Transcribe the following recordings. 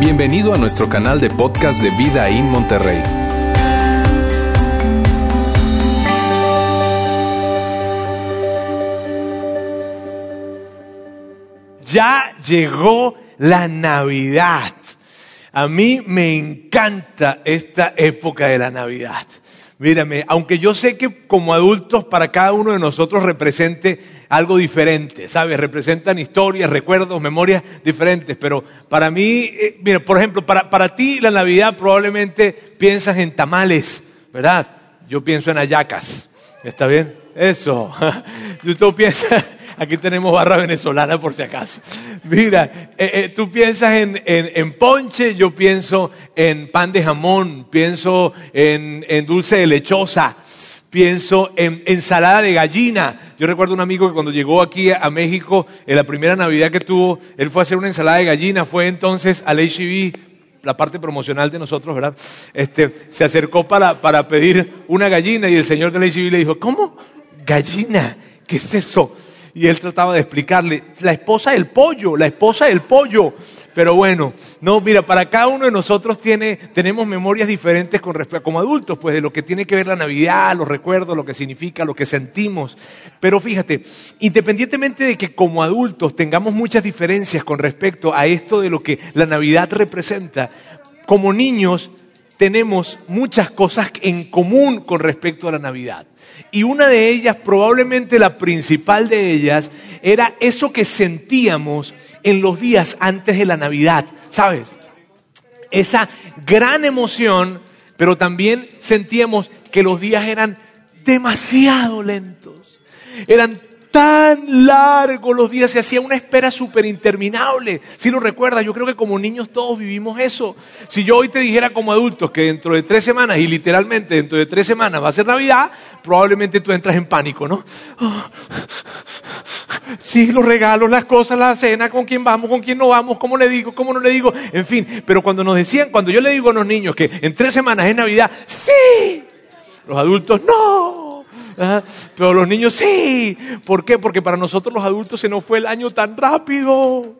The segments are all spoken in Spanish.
Bienvenido a nuestro canal de podcast de Vida en Monterrey. Ya llegó la Navidad. A mí me encanta esta época de la Navidad. Mírame, aunque yo sé que como adultos para cada uno de nosotros represente algo diferente, ¿sabes? Representan historias, recuerdos, memorias diferentes, pero para mí, eh, mira, por ejemplo, para, para ti la Navidad probablemente piensas en tamales, ¿verdad? Yo pienso en ayacas, ¿está bien? Eso. Tú piensas, aquí tenemos barra venezolana por si acaso. Mira, eh, eh, tú piensas en, en, ponche, yo pienso en pan de jamón, pienso en, en dulce de lechosa, pienso en ensalada de gallina. Yo recuerdo un amigo que cuando llegó aquí a México, en la primera Navidad que tuvo, él fue a hacer una ensalada de gallina, fue entonces al HEV, la parte promocional de nosotros, ¿verdad? Este, se acercó para, para pedir una gallina y el señor del HEV le dijo, ¿cómo? Gallina, ¿qué es eso? Y él trataba de explicarle, la esposa del pollo, la esposa del pollo. Pero bueno, no, mira, para cada uno de nosotros tiene, tenemos memorias diferentes con respecto, como adultos, pues de lo que tiene que ver la Navidad, los recuerdos, lo que significa, lo que sentimos. Pero fíjate, independientemente de que como adultos tengamos muchas diferencias con respecto a esto de lo que la Navidad representa, como niños tenemos muchas cosas en común con respecto a la Navidad. Y una de ellas, probablemente la principal de ellas, era eso que sentíamos en los días antes de la Navidad, ¿sabes? Esa gran emoción, pero también sentíamos que los días eran demasiado lentos, eran tan largos los días, se hacía una espera súper interminable. Si lo recuerdas, yo creo que como niños todos vivimos eso. Si yo hoy te dijera como adultos que dentro de tres semanas, y literalmente dentro de tres semanas va a ser Navidad, probablemente tú entras en pánico, ¿no? sí, los regalos, las cosas, la cena, con quién vamos, con quién no vamos, cómo le digo, cómo no le digo, en fin. Pero cuando nos decían, cuando yo le digo a los niños que en tres semanas es Navidad, sí. Los adultos, no. Pero los niños sí. ¿Por qué? Porque para nosotros los adultos se nos fue el año tan rápido.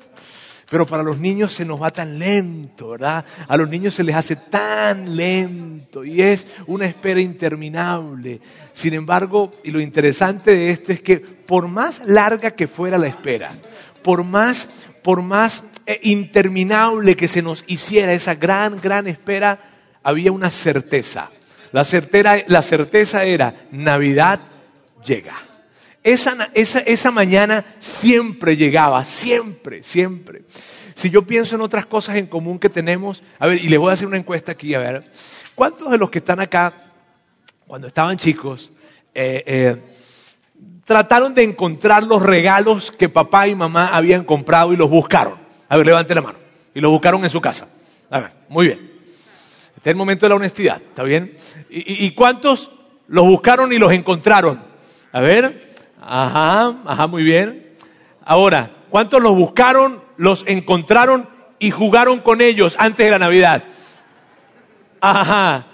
Pero para los niños se nos va tan lento, ¿verdad? A los niños se les hace tan lento y es una espera interminable. Sin embargo, y lo interesante de esto es que por más larga que fuera la espera, por más, por más eh, interminable que se nos hiciera esa gran, gran espera, había una certeza. La, certeza era, Navidad llega. Esa, esa, esa mañana siempre llegaba, siempre, siempre. Si yo pienso en otras cosas en común que tenemos, a ver, y les voy a hacer una encuesta aquí, a ver, ¿cuántos de los que están acá, cuando estaban chicos, eh, eh, trataron de encontrar los regalos que papá y mamá habían comprado y los buscaron? A ver, levante la mano. Y los buscaron en su casa. A ver, muy bien. Este es el momento de la honestidad, ¿está bien? ¿Y, cuántos los buscaron y los encontraron? A ver, ajá, ajá, muy bien. Ahora, ¿cuántos los buscaron, los encontraron y jugaron con ellos antes de la Navidad? Ajá.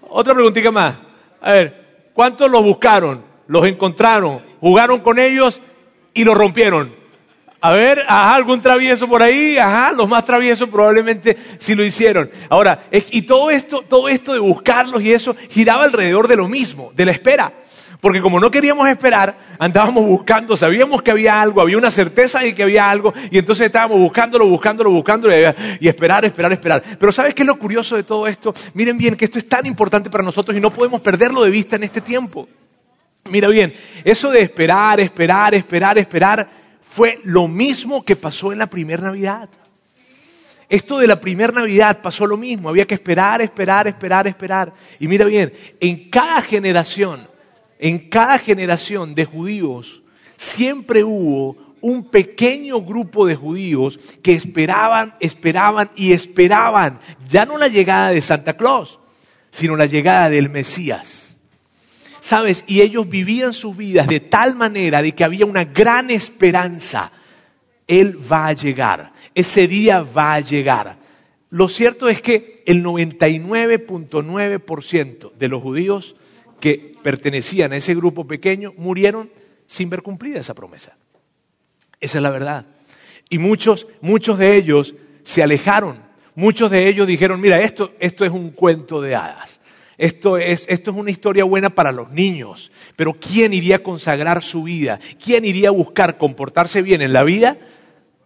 Otra preguntita más. A ver, ¿cuántos los buscaron, los encontraron, jugaron con ellos y los rompieron? A ver, ajá, algún travieso por ahí, ajá, los más traviesos probablemente sí lo hicieron. Ahora, y todo esto, todo esto de buscarlos y eso giraba alrededor de lo mismo, de la espera. Porque como no queríamos esperar, andábamos buscando, sabíamos que había algo, había una certeza de que había algo, y entonces estábamos buscándolo, buscándolo, buscándolo, y esperar, esperar, esperar. Pero ¿sabes qué es lo curioso de todo esto? Miren bien que esto es tan importante para nosotros y no podemos perderlo de vista en este tiempo. Mira bien, eso de esperar, esperar, esperar, esperar, fue lo mismo que pasó en la primera Navidad. Esto de la primera Navidad pasó lo mismo, había que esperar, esperar, esperar, esperar. Y mira bien, en cada generación, en cada generación de judíos, siempre hubo un pequeño grupo de judíos que esperaban, esperaban y esperaban, ya no la llegada de Santa Claus, sino la llegada del Mesías. ¿Sabes? Y ellos vivían sus vidas de tal manera de que había una gran esperanza. Él va a llegar, ese día va a llegar. Lo cierto es que el 99.9% de los judíos que pertenecían a ese grupo pequeño murieron sin ver cumplida esa promesa. Esa es la verdad. Y muchos, muchos de ellos se alejaron. Muchos de ellos dijeron, mira, esto, esto es un cuento de hadas. Esto es, esto es una historia buena para los niños. Pero ¿quién iría a consagrar su vida? ¿Quién iría a buscar comportarse bien en la vida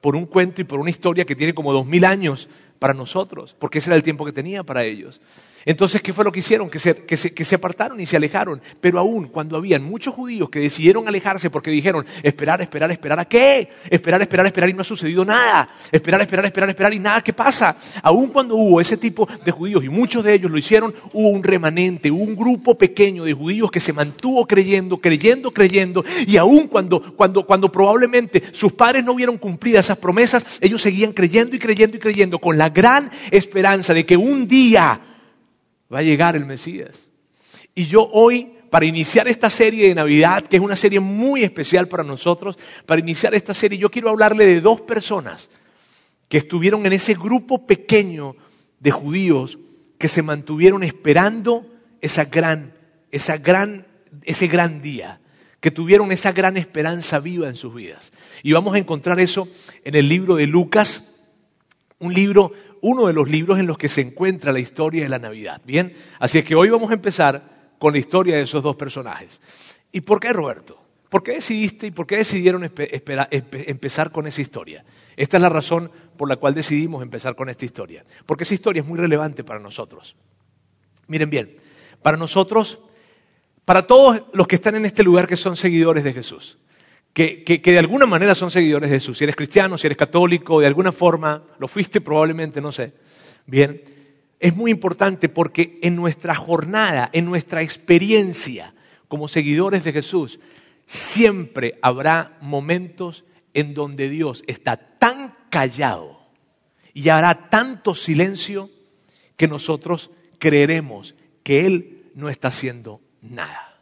por un cuento y por una historia que tiene como dos mil años para nosotros? Porque ese era el tiempo que tenía para ellos. Entonces, ¿qué fue lo que hicieron? Que se, apartaron y se alejaron. Pero aún cuando habían muchos judíos que decidieron alejarse porque dijeron, esperar, esperar, esperar, ¿a qué? Esperar, esperar, esperar y no ha sucedido nada. Esperar, esperar, esperar, esperar y nada, ¿qué pasa? Aún cuando hubo ese tipo de judíos y muchos de ellos lo hicieron, hubo un remanente, hubo un grupo pequeño de judíos que se mantuvo creyendo, creyendo, creyendo. Y aún cuando, cuando, cuando probablemente sus padres no vieron cumplidas esas promesas, ellos seguían creyendo y creyendo y creyendo con la gran esperanza de que un día va a llegar el Mesías. Y yo hoy, para iniciar esta serie de Navidad, que es una serie muy especial para nosotros, para iniciar esta serie, yo quiero hablarle de dos personas que estuvieron en ese grupo pequeño de judíos que se mantuvieron esperando esa gran, esa gran, ese gran día, que tuvieron esa gran esperanza viva en sus vidas. Y vamos a encontrar eso en el libro de Lucas, un libro uno de los libros en los que se encuentra la historia de la Navidad. Bien, así es que hoy vamos a empezar con la historia de esos dos personajes. ¿Y por qué, Roberto? ¿Por qué decidiste y por qué decidieron empezar con esa historia? Esta es la razón por la cual decidimos empezar con esta historia. Porque esa historia es muy relevante para nosotros. Miren bien, para nosotros, para todos los que están en este lugar que son seguidores de Jesús, que, de alguna manera son seguidores de Jesús. Si eres cristiano, si eres católico, de alguna forma, lo fuiste probablemente, no sé. Bien, es muy importante porque en nuestra jornada, en nuestra experiencia como seguidores de Jesús, siempre habrá momentos en donde Dios está tan callado y hará tanto silencio que nosotros creeremos que Él no está haciendo nada.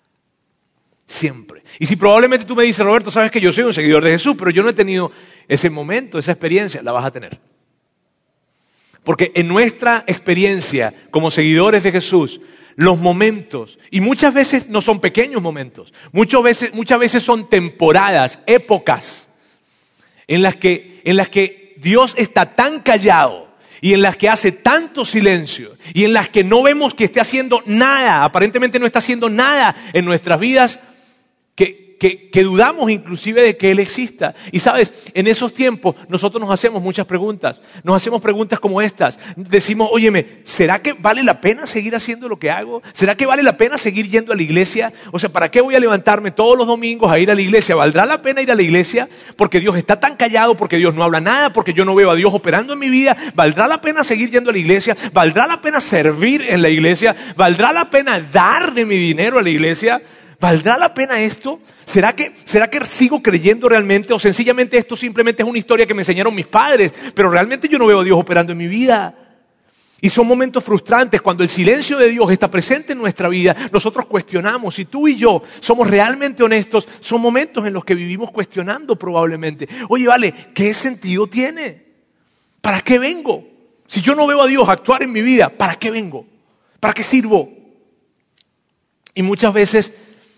Siempre. Y si probablemente tú me dices, Roberto, sabes que yo soy un seguidor de Jesús, pero yo no he tenido ese momento, esa experiencia, la vas a tener. Porque en nuestra experiencia como seguidores de Jesús, los momentos, y muchas veces no son pequeños momentos, muchas veces, muchas veces son temporadas, épocas, en las, que, en las que Dios está tan callado y en las que hace tanto silencio y en las que no vemos que esté haciendo nada, aparentemente no está haciendo nada en nuestras vidas, que, dudamos inclusive de que Él exista. Y sabes, en esos tiempos nosotros nos hacemos muchas preguntas. Nos hacemos preguntas como estas. Decimos, óyeme, ¿será que vale la pena seguir haciendo lo que hago? ¿Será que vale la pena seguir yendo a la iglesia? O sea, ¿para qué voy a levantarme todos los domingos a ir a la iglesia? ¿Valdrá la pena ir a la iglesia? Porque Dios está tan callado, porque Dios no habla nada, porque yo no veo a Dios operando en mi vida. ¿Valdrá la pena seguir yendo a la iglesia? ¿Valdrá la pena servir en la iglesia? ¿Valdrá la pena dar de mi dinero a la iglesia? ¿Valdrá la pena esto? ¿Será que, ¿Será que sigo creyendo realmente o sencillamente esto simplemente es una historia que me enseñaron mis padres, pero realmente yo no veo a Dios operando en mi vida? Y son momentos frustrantes cuando el silencio de Dios está presente en nuestra vida. Nosotros cuestionamos. Si tú y yo somos realmente honestos, son momentos en los que vivimos cuestionando probablemente. Oye, vale, ¿qué sentido tiene? ¿Para qué vengo? Si yo no veo a Dios actuar en mi vida, ¿para qué vengo? ¿Para qué sirvo? Y muchas veces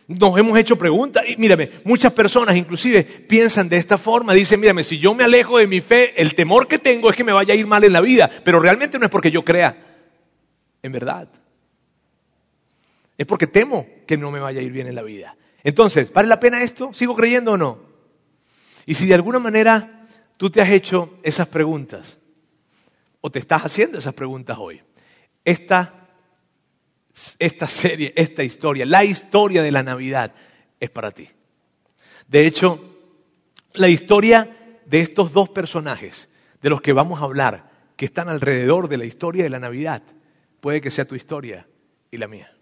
nos hemos hecho preguntas y mírame, muchas personas inclusive piensan de esta forma, dicen, mírame, si yo me alejo de mi fe, el temor que tengo es que me vaya a ir mal en la vida, pero realmente no es porque yo crea, en verdad. Es porque temo que no me vaya a ir bien en la vida. Entonces, ¿vale la pena esto? ¿Sigo creyendo o no? Y si de alguna manera tú te has hecho esas preguntas, o te estás haciendo esas preguntas hoy, esta esta serie, esta historia, la historia de la Navidad es para ti. De hecho, la historia de estos dos personajes de los que vamos a hablar, que están alrededor de la historia de la Navidad, puede que sea tu historia y la mía.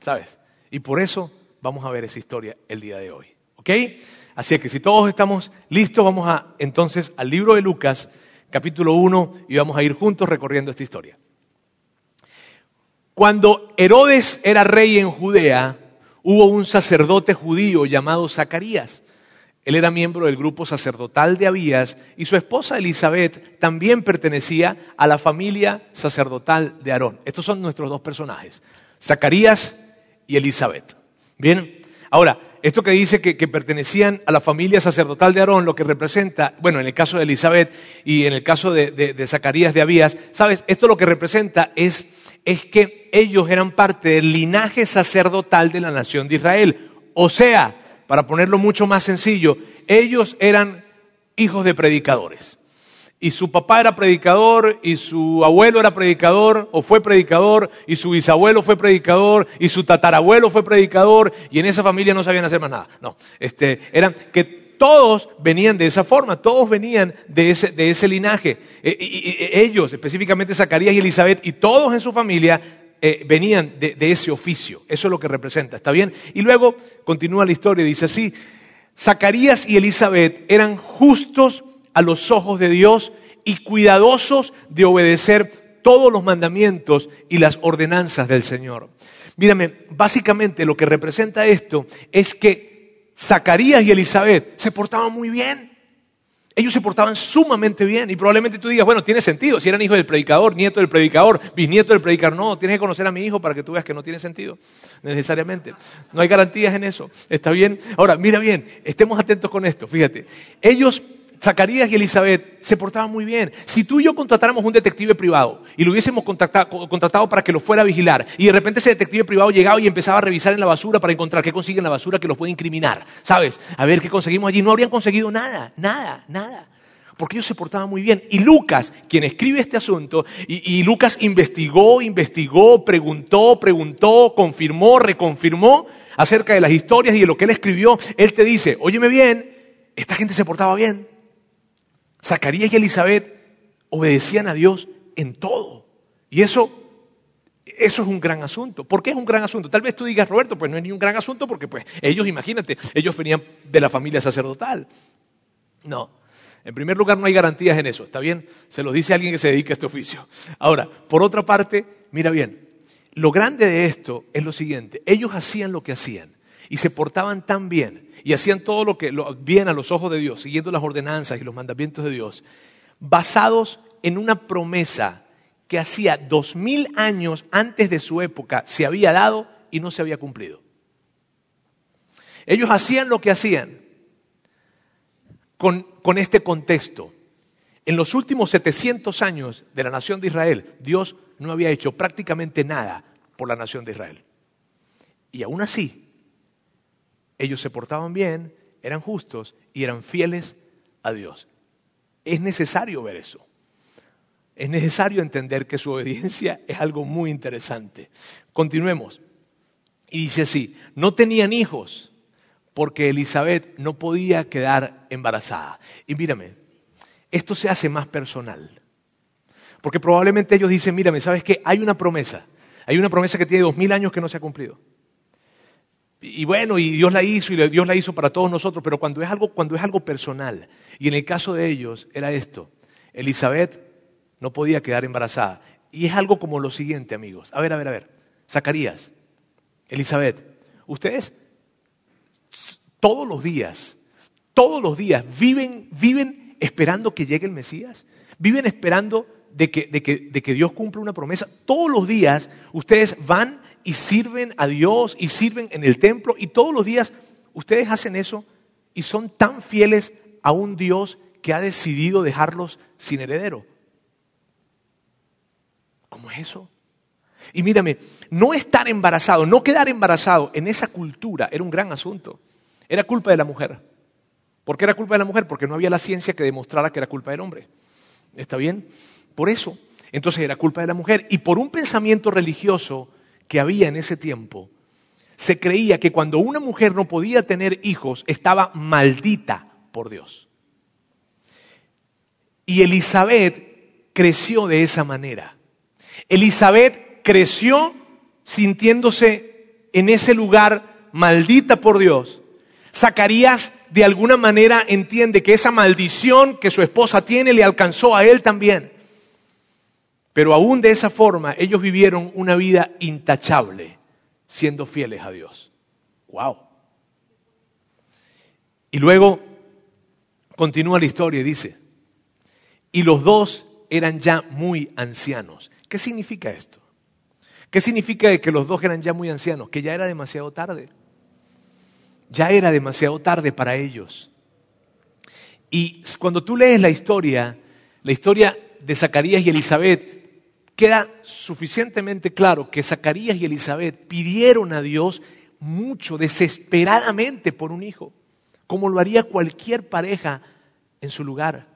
¿Sabes? Y por eso vamos a ver esa historia el día de hoy. ¿Ok? Así que si todos estamos listos, vamos a entonces al libro de Lucas, capítulo 1, y vamos a ir juntos recorriendo esta historia. Cuando Herodes era rey en Judea, hubo un sacerdote judío llamado Zacarías. Él era miembro del grupo sacerdotal de Abías y su esposa Elizabeth también pertenecía a la familia sacerdotal de Aarón. Estos son nuestros dos personajes, Zacarías y Elizabeth. Bien, ahora, esto que dice que, pertenecían a la familia sacerdotal de Aarón, lo que representa, bueno, en el caso de Elizabeth y en el caso de, de Zacarías de Abías, ¿sabes? Esto lo que representa es, es que ellos eran parte del linaje sacerdotal de la nación de Israel. O sea, para ponerlo mucho más sencillo, ellos eran hijos de predicadores y su papá era predicador, y su abuelo era predicador, o fue predicador, y su bisabuelo fue predicador, y su tatarabuelo fue predicador, y en esa familia no sabían hacer más nada. No, este, eran que todos venían de esa forma, todos venían de ese, linaje. E, y, ellos, específicamente Zacarías y Elizabeth, y todos en su familia, eh, venían de, de ese oficio. Eso es lo que representa, ¿está bien? Y luego continúa la historia, dice así, Zacarías y Elizabeth eran justos a los ojos de Dios y cuidadosos de obedecer todos los mandamientos y las ordenanzas del Señor. Mírame, básicamente lo que representa esto es que Zacarías y Elizabeth se portaban muy bien. Ellos se portaban sumamente bien y probablemente tú digas, bueno, tiene sentido, si eran hijos del predicador, nieto del predicador, bisnieto del predicador, no, tienes que conocer a mi hijo para que tú veas que no tiene sentido, necesariamente. No hay garantías en eso, ¿está bien? Ahora, mira bien, estemos atentos con esto, fíjate. Ellos Zacarías y Elizabeth se portaban muy bien. Si tú y yo contratáramos un detective privado y lo hubiésemos contratado para que lo fuera a vigilar y de repente ese detective privado llegaba y empezaba a revisar en la basura para encontrar qué consigue en la basura que los puede incriminar, ¿sabes? A ver qué conseguimos allí. No habrían conseguido nada, nada, nada. Porque ellos se portaban muy bien. Y Lucas, quien escribe este asunto, y, y Lucas investigó, investigó, preguntó, preguntó, confirmó, reconfirmó acerca de las historias y de lo que él escribió, él te dice, óyeme bien, esta gente se portaba bien. Zacarías y Elizabeth obedecían a Dios en todo. Y eso, eso es un gran asunto. ¿Por qué es un gran asunto? Tal vez tú digas, Roberto, pues no es ni un gran asunto porque pues ellos, imagínate, ellos venían de la familia sacerdotal. No. En primer lugar, no hay garantías en eso, ¿está bien? Se lo dice alguien que se dedica a este oficio. Ahora, por otra parte, mira bien, lo grande de esto es lo siguiente, ellos hacían lo que hacían y se portaban tan bien y hacían todo lo que lo, bien a los ojos de Dios, siguiendo las ordenanzas y los mandamientos de Dios, basados en una promesa que hacía dos mil años antes de su época se había dado y no se había cumplido. Ellos hacían lo que hacían con, con este contexto. En los últimos 700 años de la nación de Israel, Dios no había hecho prácticamente nada por la nación de Israel. Y aún así, ellos se portaban bien, eran justos y eran fieles a Dios. Es necesario ver eso. Es necesario entender que su obediencia es algo muy interesante. Continuemos. Y dice así, no tenían hijos porque Elizabeth no podía quedar embarazada. Y mírame, esto se hace más personal. Porque probablemente ellos dicen, mírame, ¿sabes qué? Hay una promesa. Hay una promesa que tiene dos mil años que no se ha cumplido. Y bueno, y Dios la hizo y Dios la hizo para todos nosotros, pero cuando es algo, cuando es algo personal, y en el caso de ellos era esto, Elizabeth no podía quedar embarazada. Y es algo como lo siguiente, amigos. A ver, a ver, a ver. Zacarías, Elizabeth, ustedes todos los días, todos los días viven, viven esperando que llegue el Mesías, viven esperando de que, de que, de que Dios cumpla una promesa. Todos los días ustedes van y sirven a Dios y sirven en el templo y todos los días ustedes hacen eso y son tan fieles a un Dios que ha decidido dejarlos sin heredero. ¿Cómo es eso? Y mírame, no estar embarazado, no quedar embarazado en esa cultura era un gran asunto. Era culpa de la mujer. ¿Por qué era culpa de la mujer? Porque no había la ciencia que demostrara que era culpa del hombre. ¿Está bien? Por eso. Entonces era culpa de la mujer. Y por un pensamiento religioso, que había en ese tiempo, se creía que cuando una mujer no podía tener hijos estaba maldita por Dios. Y Elizabeth creció de esa manera. Elizabeth creció sintiéndose en ese lugar maldita por Dios. Zacarías de alguna manera entiende que esa maldición que su esposa tiene le alcanzó a él también. Pero aún de esa forma, ellos vivieron una vida intachable, siendo fieles a Dios. ¡Wow! Y luego continúa la historia y dice, y los dos eran ya muy ancianos. ¿Qué significa esto? ¿Qué significa que los dos eran ya muy ancianos? Que ya era demasiado tarde. ya era demasiado tarde para ellos. Y cuando tú lees la historia, la historia de Zacarías y Elizabeth, queda suficientemente claro que Zacarías y Elizabeth pidieron a Dios mucho, desesperadamente por un hijo, como lo haría cualquier pareja en su lugar.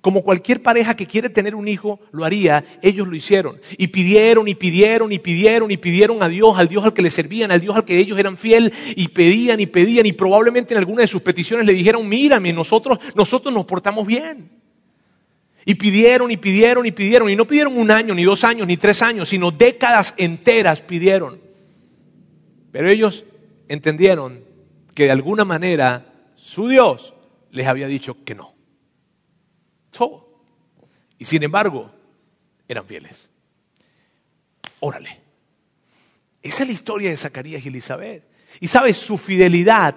Como cualquier pareja que quiere tener un hijo lo haría, ellos lo hicieron. Y pidieron y pidieron y pidieron y pidieron a Dios, al Dios al que le servían, al Dios al que ellos eran fiel, y pedían y pedían y probablemente en alguna de sus peticiones le dijeron, mírame, nosotros, nosotros nos portamos bien. Y pidieron y pidieron y pidieron, y no pidieron un año, ni dos años, ni tres años, sino décadas enteras pidieron. Pero ellos entendieron que de alguna manera su Dios les había dicho que no. Y sin embargo, eran fieles. Órale. Esa es la historia de Zacarías y Elizabeth. Y sabes, su fidelidad,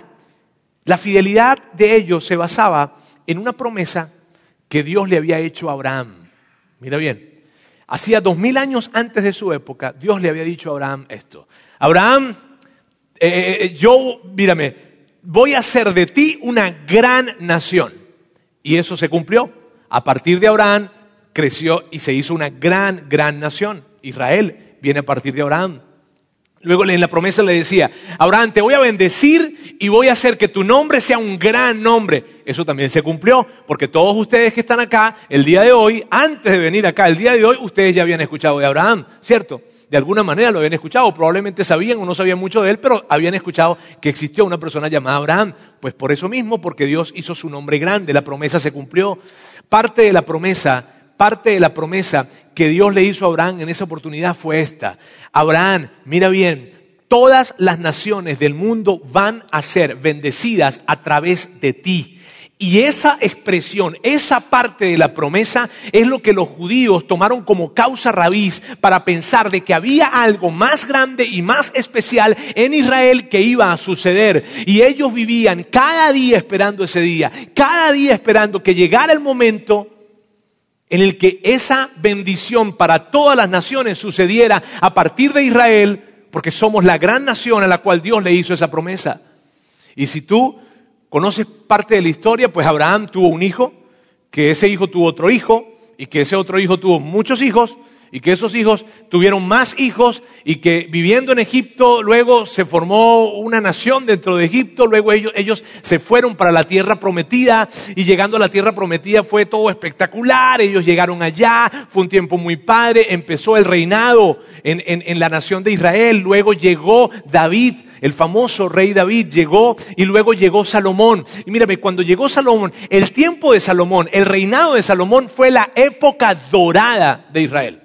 la fidelidad de ellos se basaba en una promesa que Dios le había hecho a Abraham. Mira bien, hacía dos mil años antes de su época, Dios le había dicho a Abraham esto. Abraham, eh, eh, eh, yo, mírame, voy a hacer de ti una gran nación. Y eso se cumplió. A partir de Abraham creció y se hizo una gran, gran nación. Israel viene a partir de Abraham. Luego en la promesa le decía, Abraham, te voy a bendecir y voy a hacer que tu nombre sea un gran nombre. Eso también se cumplió, porque todos ustedes que están acá el día de hoy, antes de venir acá el día de hoy, ustedes ya habían escuchado de Abraham, ¿cierto? De alguna manera lo habían escuchado, probablemente sabían o no sabían mucho de él, pero habían escuchado que existió una persona llamada Abraham. Pues por eso mismo, porque Dios hizo su nombre grande, la promesa se cumplió. Parte de la promesa, parte de la promesa que Dios le hizo a Abraham en esa oportunidad fue esta. Abraham, mira bien, todas las naciones del mundo van a ser bendecidas a través de ti. Y esa expresión, esa parte de la promesa es lo que los judíos tomaron como causa raíz para pensar de que había algo más grande y más especial en Israel que iba a suceder. Y ellos vivían cada día esperando ese día, cada día esperando que llegara el momento en el que esa bendición para todas las naciones sucediera a partir de Israel, porque somos la gran nación a la cual Dios le hizo esa promesa. Y si tú conoces parte de la historia, pues Abraham tuvo un hijo, que ese hijo tuvo otro hijo, y que ese otro hijo tuvo muchos hijos, y que esos hijos tuvieron más hijos y que viviendo en Egipto luego se formó una nación dentro de Egipto, luego ellos, ellos se fueron para la tierra prometida y llegando a la tierra prometida fue todo espectacular, ellos llegaron allá, fue un tiempo muy padre, empezó el reinado en, en la nación de Israel, luego llegó David, el famoso rey David llegó y luego llegó Salomón. Y mírame, cuando llegó Salomón, el tiempo de Salomón, el reinado de Salomón fue la época dorada de Israel.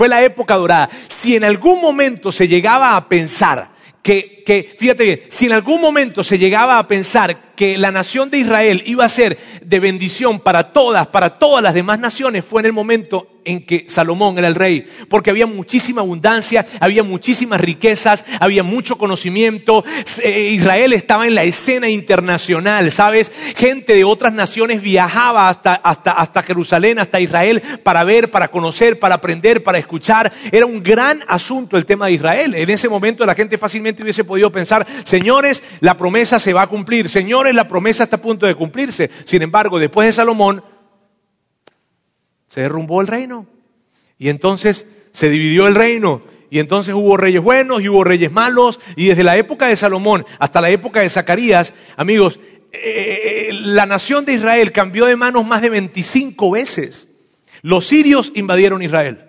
Fue la época dorada. Si en algún momento se llegaba a pensar que, que, fíjate bien, si en algún momento se llegaba a pensar que la nación de Israel iba a ser de bendición para todas, para todas las demás naciones, fue en el momento en que Salomón era el rey, porque había muchísima abundancia, había muchísimas riquezas, había mucho conocimiento, eh, Israel estaba en la escena internacional, ¿sabes? Gente de otras naciones viajaba hasta, hasta, hasta Jerusalén, hasta Israel, para ver, para conocer, para aprender, para escuchar. Era un gran asunto el tema de Israel. En ese momento la gente fácilmente hubiese podido pensar, señores, la promesa se va a cumplir, señores, la promesa está a punto de cumplirse. Sin embargo, después de Salomón, se derrumbó el reino. Y entonces se dividió el reino. Y entonces hubo reyes buenos y hubo reyes malos. Y desde la época de Salomón hasta la época de Zacarías, amigos, eh, la nación de Israel cambió de manos más de 25 veces. Los sirios invadieron Israel.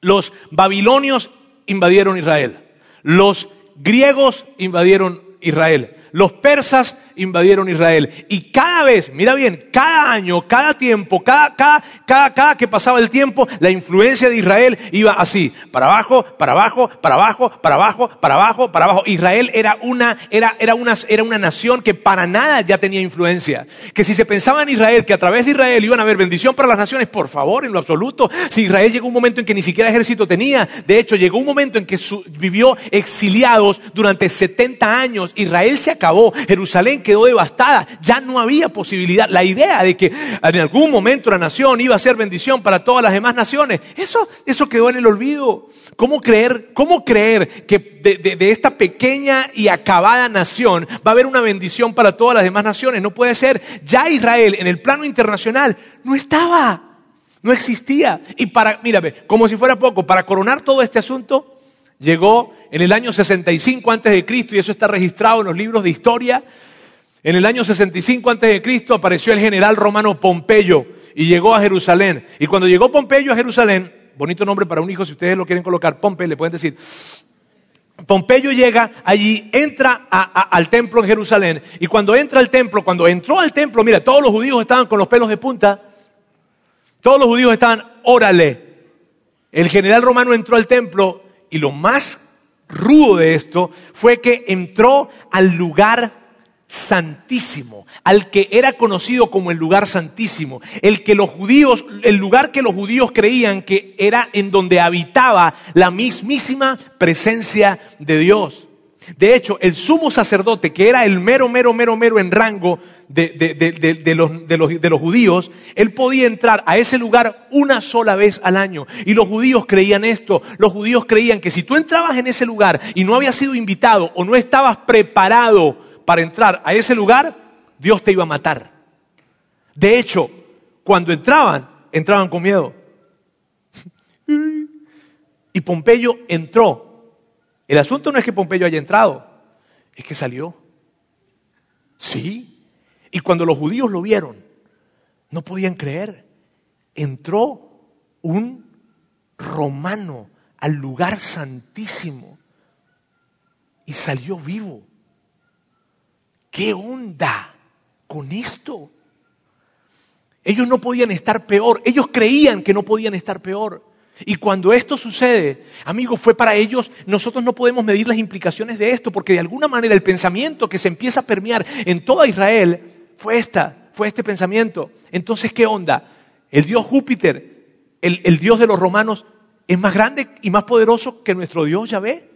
Los babilonios invadieron Israel. Los griegos invadieron Israel. Los persas invadieron Israel. Y cada vez, mira bien, cada año, cada tiempo, cada, cada, cada, cada que pasaba el tiempo, la influencia de Israel iba así, para abajo, para abajo, para abajo, para abajo, para abajo, para abajo. Israel era una, era, era una, era una nación que para nada ya tenía influencia. Que si se pensaba en Israel, que a través de Israel iban a haber bendición para las naciones, por favor, en lo absoluto. Si Israel llegó un momento en que ni siquiera ejército tenía, de hecho llegó un momento en que vivió exiliados durante 70 años. Israel se acabó, Jerusalén quedó devastada, ya no había posibilidad. La idea de que en algún momento la nación iba a ser bendición para todas las demás naciones, eso, eso quedó en el olvido. ¿Cómo creer, cómo creer que de, esta pequeña y acabada nación va a haber una bendición para todas las demás naciones? No puede ser. Ya Israel en el plano internacional no estaba. No existía. Y para, mírame, como si fuera poco, para coronar todo este asunto, llegó en el año 65 antes de Cristo, y eso está registrado en los libros de historia. En el año 65 antes de Cristo apareció el general romano Pompeyo y llegó a Jerusalén. Y cuando llegó Pompeyo a Jerusalén, bonito nombre para un hijo, si ustedes lo quieren colocar, Pompe, le pueden decir. Pompeyo llega allí, entra al templo en Jerusalén, y cuando entra al templo, cuando entró al templo, mira, todos los judíos estaban con los pelos de punta, todos los judíos estaban, órale. El general romano entró al templo y lo más rudo de esto fue que entró al lugar santísimo, al que era conocido como el lugar santísimo, el que los judíos, el lugar que los judíos creían que era en donde habitaba la mismísima presencia de Dios. De hecho, el sumo sacerdote, que era el mero, mero, mero, mero en rango de, los, judíos, él podía entrar a ese lugar una sola vez al año. Y los judíos creían esto. Los judíos creían que si tú entrabas en ese lugar y no habías sido invitado o no estabas preparado para entrar a ese lugar, Dios te iba a matar. De hecho, cuando entraban, entraban con miedo. Y Pompeyo entró. El asunto no es que Pompeyo haya entrado, es que salió. Sí, y cuando los judíos lo vieron, no podían creer. Entró un romano al lugar santísimo y salió vivo. ¿Qué onda con esto? Ellos no podían estar peor, ellos creían que no podían estar peor. Y cuando esto sucede, amigos, fue para ellos, nosotros no podemos medir las implicaciones de esto, porque de alguna manera el pensamiento que se empieza a permear en toda Israel fue esta, fue este pensamiento. Entonces, ¿qué onda? El dios Júpiter, el, el dios de los romanos, es más grande y más poderoso que nuestro Dios Yahvé.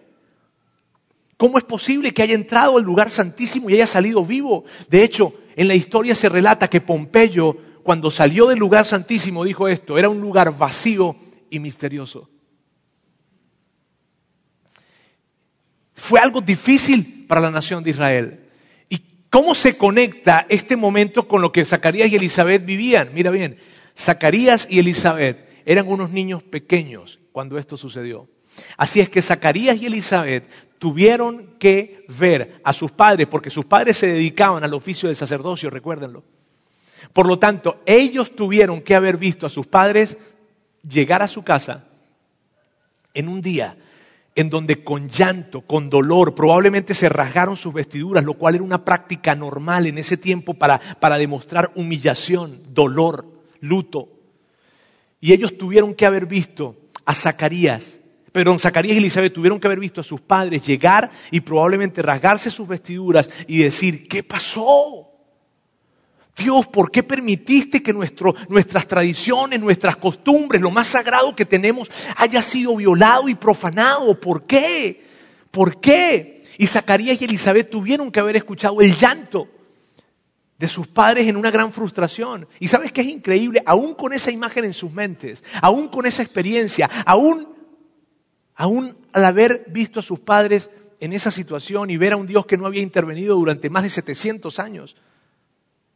¿Cómo es posible que haya entrado al lugar santísimo y haya salido vivo? De hecho, en la historia se relata que Pompeyo, cuando salió del lugar santísimo, dijo esto, era un lugar vacío y misterioso. Fue algo difícil para la nación de Israel. ¿Cómo se conecta este momento con lo que Zacarías y Elizabeth vivían? Mira bien, Zacarías y Elizabeth eran unos niños pequeños cuando esto sucedió. Así es que Zacarías y Elizabeth tuvieron que ver a sus padres, porque sus padres se dedicaban al oficio del sacerdocio, recuérdenlo. Por lo tanto, ellos tuvieron que haber visto a sus padres llegar a su casa en un día en donde con llanto, con dolor, probablemente se rasgaron sus vestiduras, lo cual era una práctica normal en ese tiempo para, para demostrar humillación, dolor, luto. Y ellos tuvieron que haber visto a Zacarías, perdón, Zacarías y Elizabeth tuvieron que haber visto a sus padres llegar y probablemente rasgarse sus vestiduras y decir, ¿qué pasó? Dios, ¿por qué permitiste que nuestras tradiciones, nuestras costumbres, lo más sagrado que tenemos, haya sido violado y profanado? ¿Por qué? ¿Por qué? Y Zacarías y Elizabeth tuvieron que haber escuchado el llanto de sus padres en una gran frustración. Y sabes que es increíble, aún con esa imagen en sus mentes, aún con esa experiencia, aún, aún al haber visto a sus padres en esa situación y ver a un Dios que no había intervenido durante más de 700 años,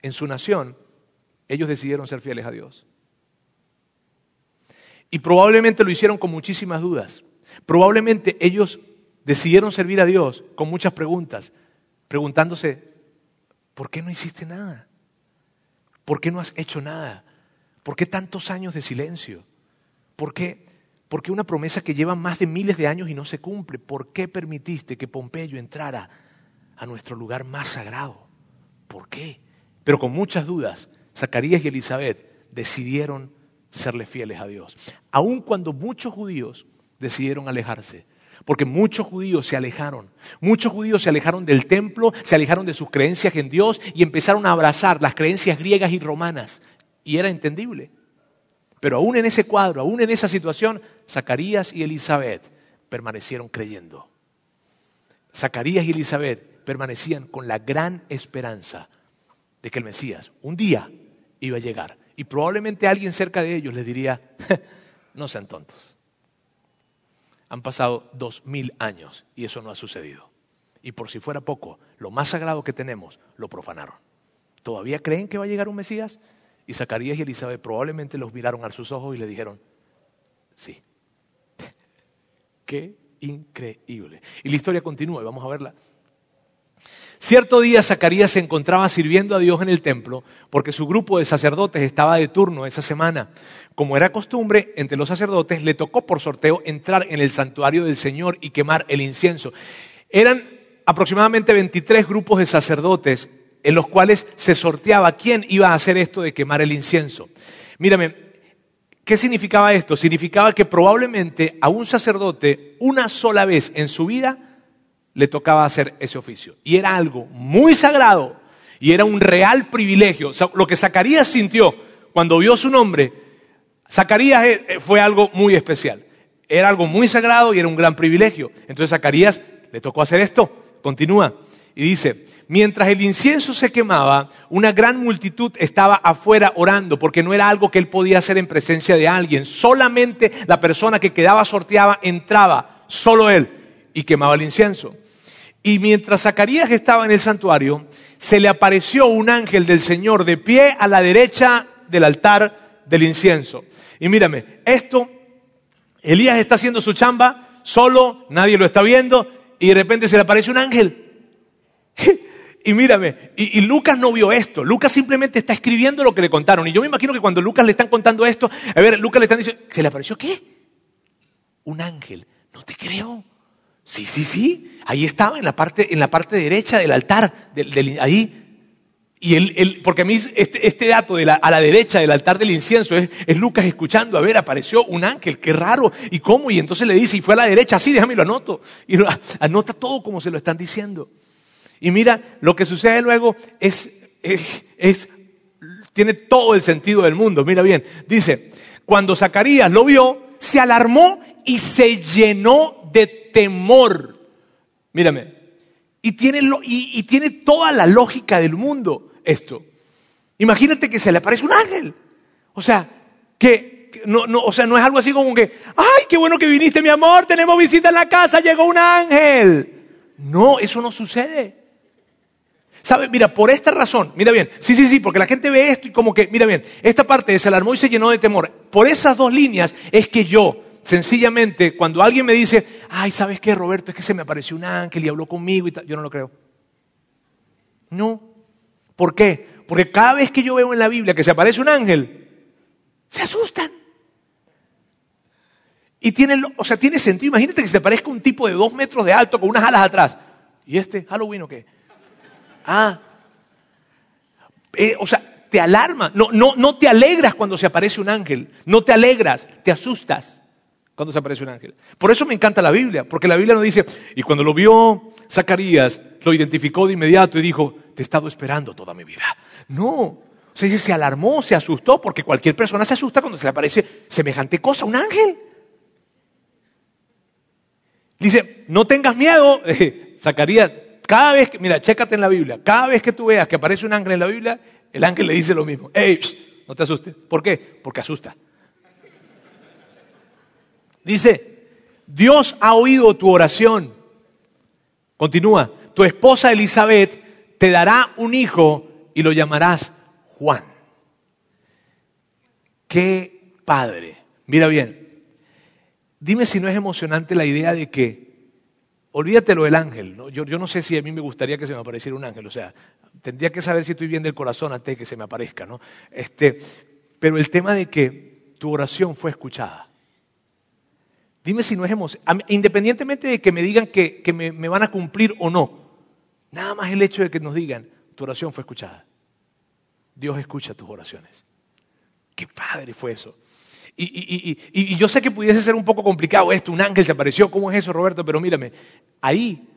en su nación, ellos decidieron ser fieles a Dios. Y probablemente lo hicieron con muchísimas dudas. Probablemente ellos decidieron servir a Dios con muchas preguntas, preguntándose, ¿por qué no hiciste nada? ¿Por qué no has hecho nada? ¿Por qué tantos años de silencio? ¿Por qué, ¿Por qué una promesa que lleva más de miles de años y no se cumple? ¿Por qué permitiste que Pompeyo entrara a nuestro lugar más sagrado? ¿Por qué? Pero con muchas dudas, Zacarías y Elizabeth decidieron serle fieles a Dios. Aun cuando muchos judíos decidieron alejarse. Porque muchos judíos se alejaron. Muchos judíos se alejaron del templo, se alejaron de sus creencias en Dios y empezaron a abrazar las creencias griegas y romanas. Y era entendible. Pero aún en ese cuadro, aún en esa situación, Zacarías y Elizabeth permanecieron creyendo. Zacarías y Elizabeth permanecían con la gran esperanza de que el Mesías un día iba a llegar. Y probablemente alguien cerca de ellos les diría, no sean tontos. Han pasado dos mil años y eso no ha sucedido. Y por si fuera poco, lo más sagrado que tenemos lo profanaron. ¿Todavía creen que va a llegar un Mesías? Y Zacarías y Elizabeth probablemente los miraron a sus ojos y le dijeron, sí. Qué increíble. Y la historia continúa, vamos a verla. Cierto día Zacarías se encontraba sirviendo a Dios en el templo porque su grupo de sacerdotes estaba de turno esa semana. Como era costumbre, entre los sacerdotes le tocó por sorteo entrar en el santuario del Señor y quemar el incienso. Eran aproximadamente 23 grupos de sacerdotes en los cuales se sorteaba quién iba a hacer esto de quemar el incienso. Mírame, ¿qué significaba esto? Significaba que probablemente a un sacerdote una sola vez en su vida le tocaba hacer ese oficio. Y era algo muy sagrado y era un real privilegio. lo que Zacarías sintió cuando vio su nombre, Zacarías eh, eh, fue algo muy especial. Era algo muy sagrado y era un gran privilegio. Entonces Zacarías le tocó hacer esto. Continúa y dice, mientras el incienso se quemaba, una gran multitud estaba afuera orando, porque no era algo que él podía hacer en presencia de alguien. Solamente la persona que quedaba sorteada entraba, solo él, y quemaba el incienso. Y mientras Zacarías estaba en el santuario, se le apareció un ángel del Señor de pie a la derecha del altar del incienso. Y mírame, esto, Elías está haciendo su chamba, solo, nadie lo está viendo, y de repente se le aparece un ángel. Y mírame, y, Lucas no vio esto. Lucas simplemente está escribiendo lo que le contaron. Y yo me imagino que cuando Lucas le están contando esto, a ver, Lucas le están diciendo, ¿se le apareció qué? Un ángel. No te creo. Sí, sí, sí. Ahí estaba, en la parte, en la parte derecha del altar, del, ahí. Y él, porque a mí este, este dato de la, a la derecha del altar del incienso es, es, Lucas escuchando, a ver, apareció un ángel, qué raro, ¿y cómo? Y entonces le dice, y fue a la derecha, sí, déjame lo anoto. Y anota todo como se lo están diciendo. Y mira, lo que sucede luego es, tiene todo el sentido del mundo. Mira bien, dice, cuando Zacarías lo vio, se alarmó y se llenó de temor. Mírame, y tiene, y, y tiene toda la lógica del mundo esto. Imagínate que se le aparece un ángel. O sea, que, no, no, o sea, no es algo así como que, ay, qué bueno que viniste, mi amor, tenemos visita en la casa, llegó un ángel. No, eso no sucede. ¿Sabe? Mira, por esta razón, mira bien, sí, sí, sí, porque la gente ve esto y como que, mira bien, esta parte se alarmó y se llenó de temor. Por esas dos líneas es que yo, sencillamente, cuando alguien me dice, ay, ¿sabes qué, Roberto? Es que se me apareció un ángel y habló conmigo y tal, yo no lo creo. No. ¿Por qué? Porque cada vez que yo veo en la Biblia que se aparece un ángel, se asustan. Y tiene, o sea, tiene sentido. Imagínate que se te aparezca un tipo de dos metros de alto con unas alas atrás. ¿Y este Halloween o qué? Ah. Eh, o sea, te alarma. No, no, no te alegras cuando se aparece un ángel. No te alegras, te asustas cuando se aparece un ángel. Por eso me encanta la Biblia, porque la Biblia nos dice, y cuando lo vio Zacarías, lo identificó de inmediato y dijo, te he estado esperando toda mi vida. No, o sea, se alarmó, se asustó, porque cualquier persona se asusta cuando se le aparece semejante cosa, un ángel. Dice, no tengas miedo, Zacarías, cada vez que, mira, chécate en la Biblia, cada vez que tú veas que aparece un ángel en la Biblia, el ángel le dice lo mismo. ¡Ey! No te asustes. ¿Por qué? Porque asusta. Dice, Dios ha oído tu oración. Continúa, tu esposa Elizabeth te dará un hijo y lo llamarás Juan. Qué padre. Mira bien, dime si no es emocionante la idea de que Olvídatelo del ángel. Yo, no sé si a mí me gustaría que se me apareciera un ángel. O sea, tendría que saber si estoy bien del corazón antes de que se me aparezca. ¿no? Este, pero el tema de que tu oración fue escuchada. Dime si no es emocionante. Independientemente de que me digan que, me, me van a cumplir o no. Nada más el hecho de que nos digan, tu oración fue escuchada. Dios escucha tus oraciones. Qué padre fue eso. Y, yo sé que pudiese ser un poco complicado esto, un ángel se apareció, ¿cómo es eso, Roberto? Pero mírame, ahí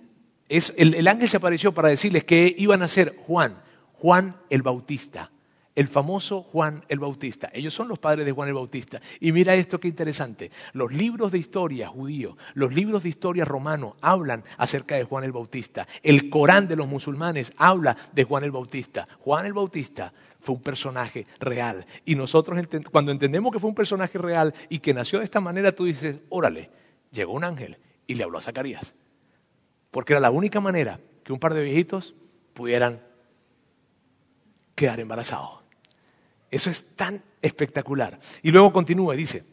es, el, ángel se apareció para decirles que iban a ser Juan, Juan el Bautista, el famoso Juan el Bautista. Ellos son los padres de Juan el Bautista. Y mira esto qué interesante. Los libros de historia judíos, los libros de historia romanos hablan acerca de Juan el Bautista. El Corán de los musulmanes habla de Juan el Bautista. Juan el Bautista fue un personaje real. Y nosotros cuando entendemos que fue un personaje real y que nació de esta manera, tú dices, órale, llegó un ángel y le habló a Zacarías. Porque era la única manera que un par de viejitos pudieran quedar embarazados. Eso es tan espectacular. Y luego continúa y dice,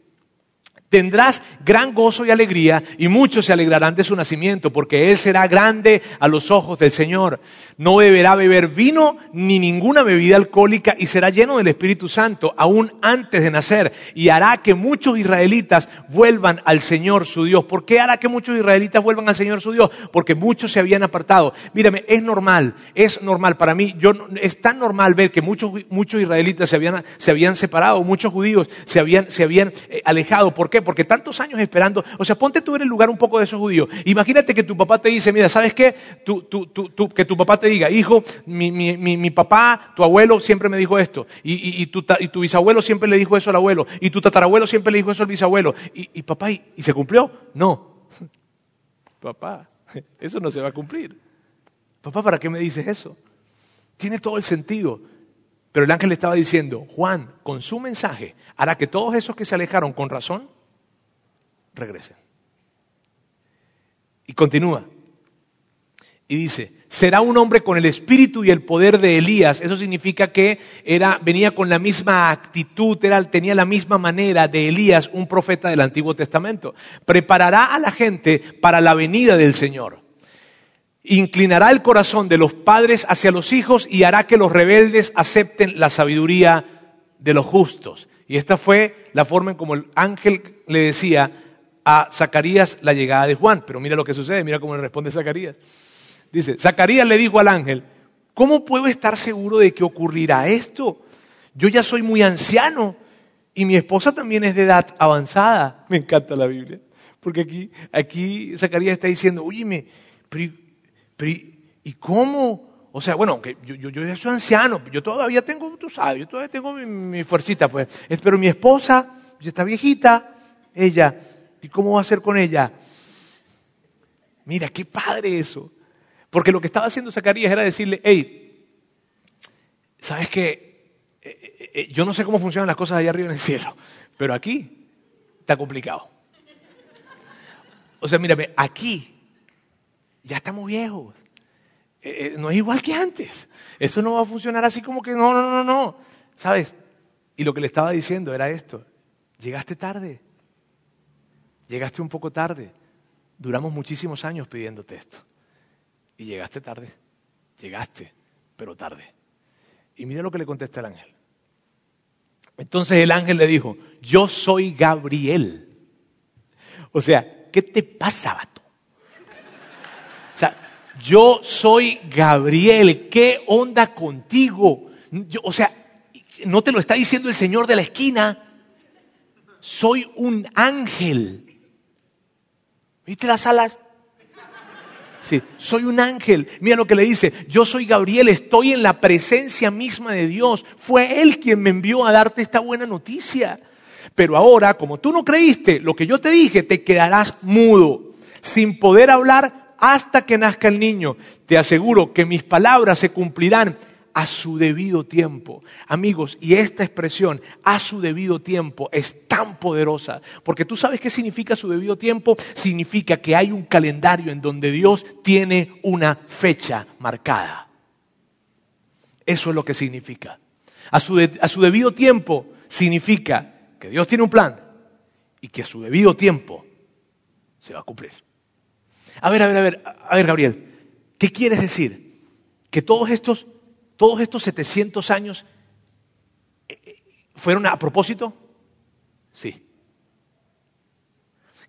Tendrás gran gozo y alegría, y muchos se alegrarán de su nacimiento, porque él será grande a los ojos del Señor. No beberá beber vino ni ninguna bebida alcohólica, y será lleno del Espíritu Santo aún antes de nacer, y hará que muchos israelitas vuelvan al Señor su Dios. ¿Por qué hará que muchos israelitas vuelvan al Señor su Dios? Porque muchos se habían apartado. Mírame, es normal, es normal para mí, yo, es tan normal ver que muchos, muchos israelitas se habían, se habían separado, muchos judíos se habían, se habían eh, alejado. ¿Por qué? Porque tantos años esperando. O sea, ponte tú en el lugar un poco de esos judíos. Imagínate que tu papá te dice, mira, ¿sabes qué? que tu papá te diga, hijo, mi, papá, tu abuelo siempre me dijo esto. Y, tu, bisabuelo siempre le dijo eso al abuelo. Y tu tatarabuelo siempre le dijo eso al bisabuelo. Y, papá, ¿y, ¿y se cumplió? No. papá, eso no se va a cumplir. Papá, ¿para qué me dices eso? Tiene todo el sentido. Pero el ángel le estaba diciendo, Juan, con su mensaje, hará que todos esos que se alejaron con razón, regresen. Y continúa. Y dice, será un hombre con el espíritu y el poder de Elías. Eso significa que era, venía con la misma actitud, tenía la misma manera de Elías, un profeta del Antiguo Testamento. Preparará a la gente para la venida del Señor. Inclinará el corazón de los padres hacia los hijos y hará que los rebeldes acepten la sabiduría de los justos. Y esta fue la forma en como el ángel le decía a Zacarías la llegada de Juan. Pero mira lo que sucede, mira cómo le responde Zacarías. Dice, Zacarías le dijo al ángel, ¿cómo puedo estar seguro de que ocurrirá esto? Yo ya soy muy anciano y mi esposa también es de edad avanzada. Me encanta la Biblia. Porque aquí, aquí Zacarías está diciendo, oye, pero, ¿y cómo? O sea, bueno, que yo, yo, ya soy anciano, yo todavía tengo, tú sabes, yo todavía tengo mi, mi fuercita, pues. Pero mi esposa, ya está viejita, ella, ¿y cómo va a ser con ella? Mira, qué padre eso. Porque lo que estaba haciendo Zacarías era decirle, hey, ¿sabes qué? Eh, eh, eh, yo no sé cómo funcionan las cosas allá arriba en el cielo, pero aquí está complicado. O sea, mírame, aquí ya estamos viejos. No es igual que antes. Eso no va a funcionar así como que no, no, no, no. ¿Sabes? Y lo que le estaba diciendo era esto. Llegaste tarde. Llegaste un poco tarde. Duramos muchísimos años pidiéndote esto. Y llegaste tarde. Llegaste, pero tarde. Y mira lo que le contesta el ángel. Entonces el ángel le dijo, yo soy Gabriel. O sea, ¿qué te pasa, vato? O sea, yo soy Gabriel, ¿qué onda contigo? o sea, no te lo está diciendo el Señor de la esquina, soy un ángel. ¿Viste las alas? Sí, soy un ángel. Mira lo que le dice, yo soy Gabriel, estoy en la presencia misma de Dios. Fue Él quien me envió a darte esta buena noticia. Pero ahora, como tú no creíste lo que yo te dije, te quedarás mudo, sin poder hablar hasta que nazca el niño. Te aseguro que mis palabras se cumplirán a su debido tiempo. Amigos, y esta expresión, a su debido tiempo, es tan poderosa, porque tú sabes qué significa su debido tiempo. Significa que hay un calendario en donde Dios tiene una fecha marcada. Eso es lo que significa. A su, a su debido tiempo significa que Dios tiene un plan y que a su debido tiempo se va a cumplir. A ver, a ver, a ver, a ver, Gabriel, ¿qué quieres decir? Que todos estos, todos estos 700 años eh, eh, fueron a propósito? Sí.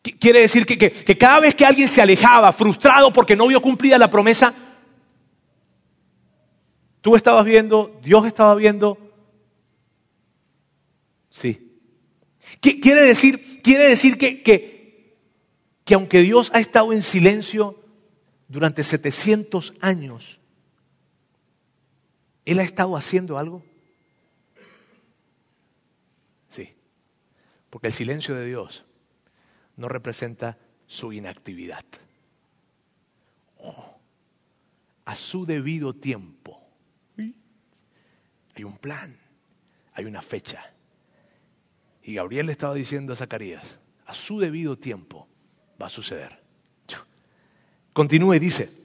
Quiere decir que, que, cada vez que alguien se alejaba, frustrado porque no vio cumplida la promesa, tú estabas viendo, Dios estaba viendo. Sí. Quiere decir, quiere decir que, que, que aunque Dios ha estado en silencio durante 700 años, ¿Él ha estado haciendo algo? Sí, porque el silencio de Dios no representa su inactividad. Oh, a su debido tiempo. Hay un plan, hay una fecha. Y Gabriel le estaba diciendo a Zacarías, a su debido tiempo va a suceder. Continúa y dice,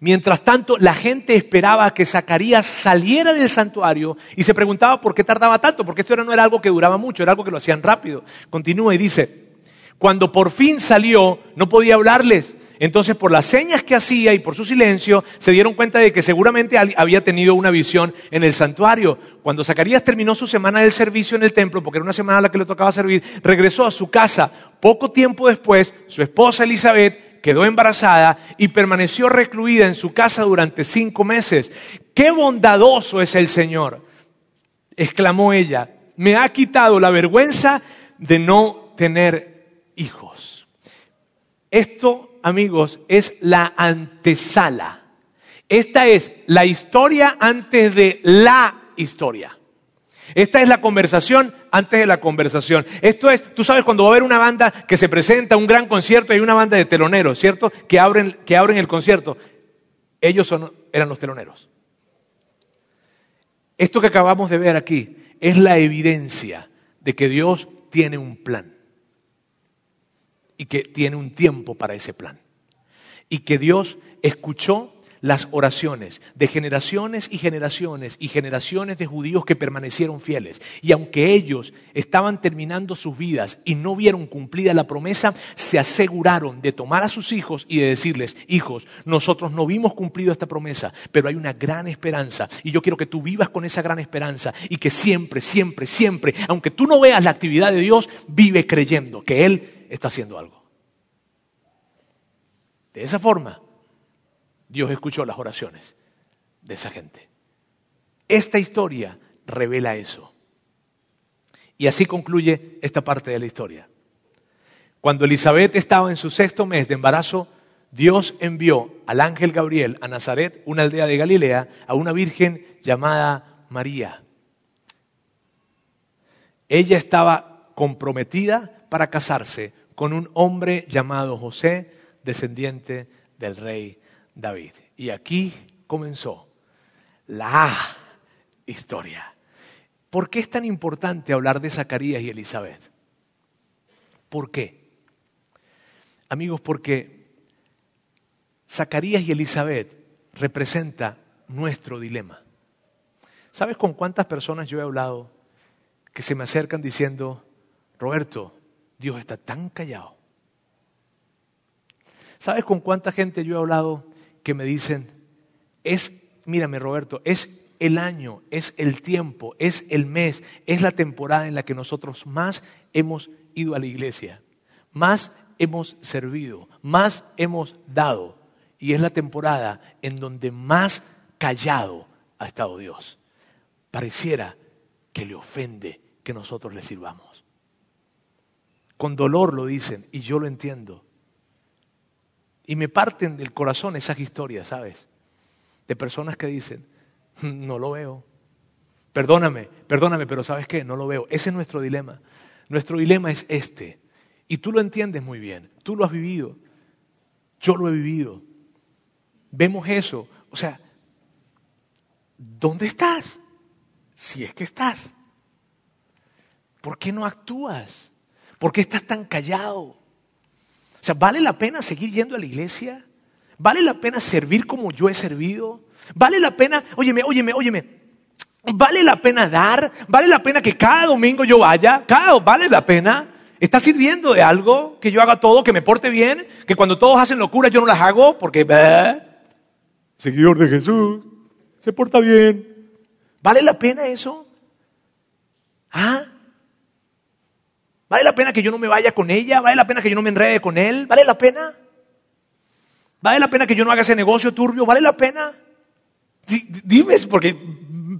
mientras tanto la gente esperaba que Zacarías saliera del santuario y se preguntaba por qué tardaba tanto, porque esto no era algo que duraba mucho, era algo que lo hacían rápido. Continúa y dice, cuando por fin salió, no podía hablarles. Entonces, por las señas que hacía y por su silencio, se dieron cuenta de que seguramente había tenido una visión en el santuario. Cuando Zacarías terminó su semana del servicio en el templo, porque era una semana a la que le tocaba servir, regresó a su casa. Poco tiempo después, su esposa Elizabeth quedó embarazada y permaneció recluida en su casa durante cinco meses. ¡Qué bondadoso es el Señor! exclamó ella. Me ha quitado la vergüenza de no tener hijos. Esto amigos, es la antesala. Esta es la historia antes de la historia. Esta es la conversación antes de la conversación. Esto es, tú sabes, cuando va a haber una banda que se presenta, un gran concierto, hay una banda de teloneros, ¿cierto? Que abren, que abren el concierto. Ellos son, eran los teloneros. Esto que acabamos de ver aquí es la evidencia de que Dios tiene un plan y que tiene un tiempo para ese plan. Y que Dios escuchó las oraciones de generaciones y generaciones y generaciones de judíos que permanecieron fieles. Y aunque ellos estaban terminando sus vidas y no vieron cumplida la promesa, se aseguraron de tomar a sus hijos y de decirles, hijos, nosotros no vimos cumplido esta promesa, pero hay una gran esperanza y yo quiero que tú vivas con esa gran esperanza y que siempre, siempre, siempre, aunque tú no veas la actividad de Dios, vive creyendo que Él está haciendo algo. De esa forma, Dios escuchó las oraciones de esa gente. Esta historia revela eso. Y así concluye esta parte de la historia. Cuando Elizabeth estaba en su sexto mes de embarazo, Dios envió al ángel Gabriel a Nazaret, una aldea de Galilea, a una virgen llamada María. Ella estaba comprometida para casarse con un hombre llamado José, descendiente del rey David. Y aquí comenzó la historia. ¿Por qué es tan importante hablar de Zacarías y Elizabeth? ¿Por qué? Amigos, porque Zacarías y Elizabeth representa nuestro dilema. ¿Sabes con cuántas personas yo he hablado que se me acercan diciendo, Roberto, Dios está tan callado. ¿Sabes con cuánta gente yo he hablado que me dicen, es, mírame Roberto, es el año, es el tiempo, es el mes, es la temporada en la que nosotros más hemos ido a la iglesia, más hemos servido, más hemos dado. Y es la temporada en donde más callado ha estado Dios. Pareciera que le ofende que nosotros le sirvamos. Con dolor lo dicen y yo lo entiendo. Y me parten del corazón esas historias, ¿sabes? De personas que dicen, no lo veo. Perdóname, perdóname, pero ¿sabes qué? No lo veo. Ese es nuestro dilema. Nuestro dilema es este. Y tú lo entiendes muy bien. Tú lo has vivido. Yo lo he vivido. Vemos eso. O sea, ¿dónde estás? Si es que estás. ¿Por qué no actúas? ¿Por qué estás tan callado? O sea, ¿vale la pena seguir yendo a la iglesia? ¿Vale la pena servir como yo he servido? ¿Vale la pena, óyeme, óyeme, óyeme, ¿vale la pena dar? ¿Vale la pena que cada domingo yo vaya? ¿Cada, ¿Vale la pena? ¿Estás sirviendo de algo? ¿Que yo haga todo? ¿Que me porte bien? ¿Que cuando todos hacen locuras yo no las hago? Porque, seguidor de Jesús, se porta bien. ¿Vale la pena eso? ¿Ah? ¿Vale la pena que yo no me vaya con ella? ¿Vale la pena que yo no me enrede con él? ¿Vale la pena? ¿Vale la pena que yo no haga ese negocio turbio? ¿Vale la pena? Dime, porque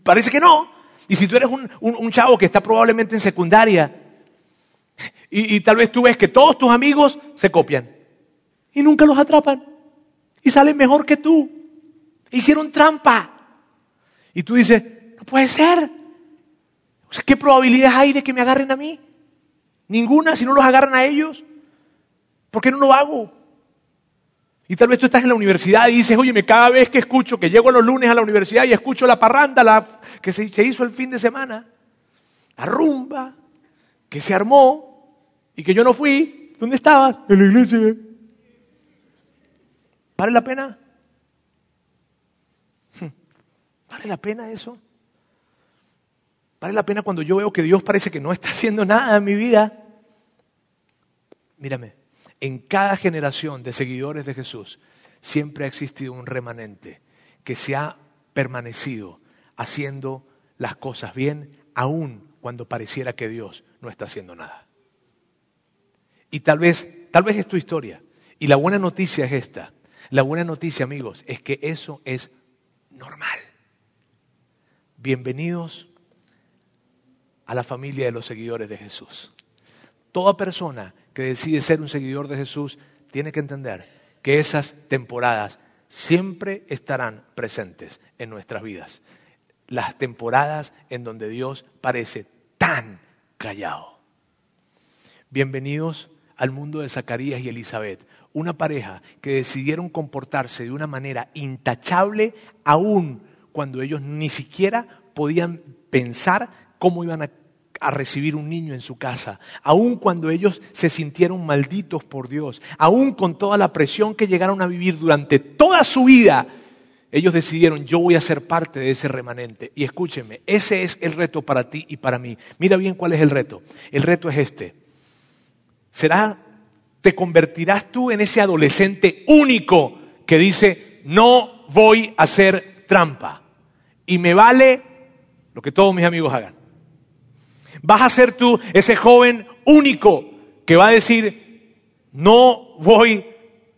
parece que no. Y si tú eres un, chavo que está probablemente en secundaria y, tal vez tú ves que todos tus amigos se copian y nunca los atrapan y salen mejor que tú. Hicieron trampa. Y tú dices, no puede ser. ¿qué probabilidades hay de que me agarren a mí? Ninguna, si no los agarran a ellos. ¿Por qué no lo hago? Y tal vez tú estás en la universidad y dices, oye, cada vez que escucho, que llego los lunes a la universidad y escucho la parranda la, que se, hizo el fin de semana, la rumba, que se armó y que yo no fui, ¿dónde estabas? En la iglesia. ¿Vale la pena? ¿Vale la pena eso? ¿Vale la pena cuando yo veo que Dios parece que no está haciendo nada en mi vida? Mírame, en cada generación de seguidores de Jesús siempre ha existido un remanente que se ha permanecido haciendo las cosas bien, aun cuando pareciera que Dios no está haciendo nada. Y tal vez, tal vez es tu historia. Y la buena noticia es esta. La buena noticia, amigos, es que eso es normal. Bienvenidos a la familia de los seguidores de Jesús. Toda persona que decide ser un seguidor de Jesús tiene que entender que esas temporadas siempre estarán presentes en nuestras vidas. Las temporadas en donde Dios parece tan callado. Bienvenidos al mundo de Zacarías y Elizabeth, una pareja que decidieron comportarse de una manera intachable aún cuando ellos ni siquiera podían pensar cómo iban a a recibir un niño en su casa, aun cuando ellos se sintieron malditos por Dios, aun con toda la presión que llegaron a vivir durante toda su vida, ellos decidieron, yo voy a ser parte de ese remanente. Y escúchenme, ese es el reto para ti y para mí. Mira bien cuál es el reto. El reto es este. Será, te convertirás tú en ese adolescente único que dice, no voy a hacer trampa. Y me vale lo que todos mis amigos hagan. Vas a ser tú ese joven único que va a decir, no voy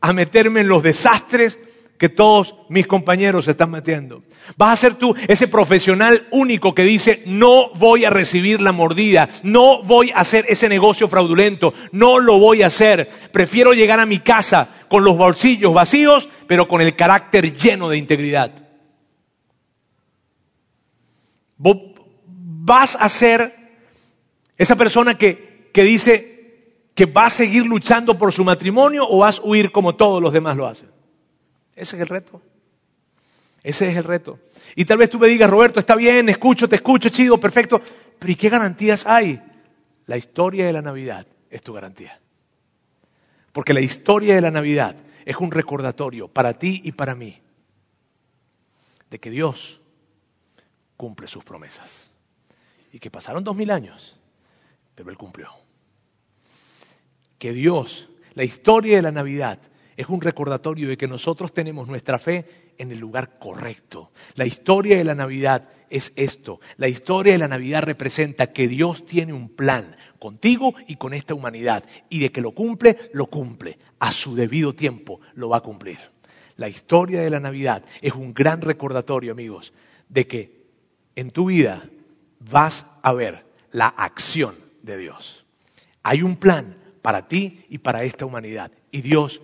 a meterme en los desastres que todos mis compañeros se están metiendo. Vas a ser tú ese profesional único que dice, no voy a recibir la mordida, no voy a hacer ese negocio fraudulento, no lo voy a hacer. Prefiero llegar a mi casa con los bolsillos vacíos, pero con el carácter lleno de integridad. Vas a ser esa persona que, que dice que va a seguir luchando por su matrimonio o vas a huir como todos los demás lo hacen. Ese es el reto. Ese es el reto. Y tal vez tú me digas, Roberto, está bien, escucho, te escucho, chido, perfecto. Pero ¿y qué garantías hay? La historia de la Navidad es tu garantía. Porque la historia de la Navidad es un recordatorio para ti y para mí de que Dios cumple sus promesas. Y que pasaron dos mil años pero Él cumplió. Que Dios, la historia de la Navidad, es un recordatorio de que nosotros tenemos nuestra fe en el lugar correcto. La historia de la Navidad es esto. La historia de la Navidad representa que Dios tiene un plan contigo y con esta humanidad. Y de que lo cumple, lo cumple. A su debido tiempo lo va a cumplir. La historia de la Navidad es un gran recordatorio, amigos, de que en tu vida vas a ver la acción de Dios. Hay un plan para ti y para esta humanidad y Dios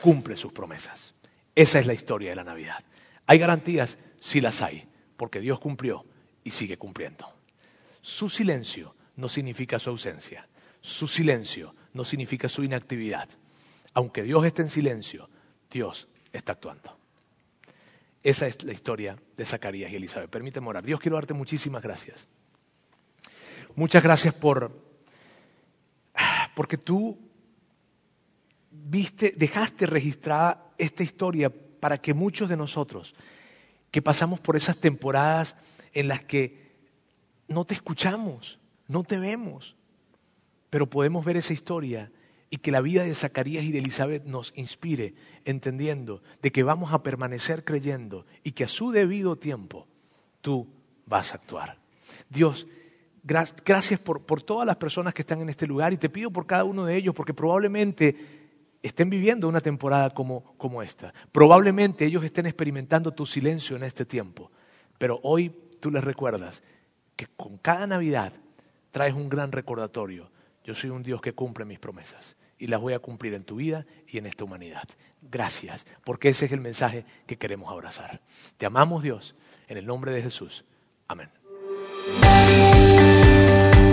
cumple sus promesas. Esa es la historia de la Navidad. ¿Hay garantías? Sí las hay, porque Dios cumplió y sigue cumpliendo. Su silencio no significa su ausencia. Su silencio no significa su inactividad. Aunque Dios esté en silencio, Dios está actuando. Esa es la historia de Zacarías y Elizabeth. Permíteme orar. Dios, quiero darte muchísimas gracias. Muchas gracias por porque tú viste, dejaste registrada esta historia para que muchos de nosotros que pasamos por esas temporadas en las que no te escuchamos, no te vemos, pero podemos ver esa historia y que la vida de Zacarías y de Elizabeth nos inspire, entendiendo de que vamos a permanecer creyendo y que a su debido tiempo tú vas a actuar. Dios, Gracias por, todas las personas que están en este lugar y te pido por cada uno de ellos porque probablemente estén viviendo una temporada como, como esta. Probablemente ellos estén experimentando tu silencio en este tiempo. Pero hoy tú les recuerdas que con cada Navidad traes un gran recordatorio. Yo soy un Dios que cumple mis promesas y las voy a cumplir en tu vida y en esta humanidad. Gracias, porque ese es el mensaje que queremos abrazar. Te amamos Dios, en el nombre de Jesús. Amén.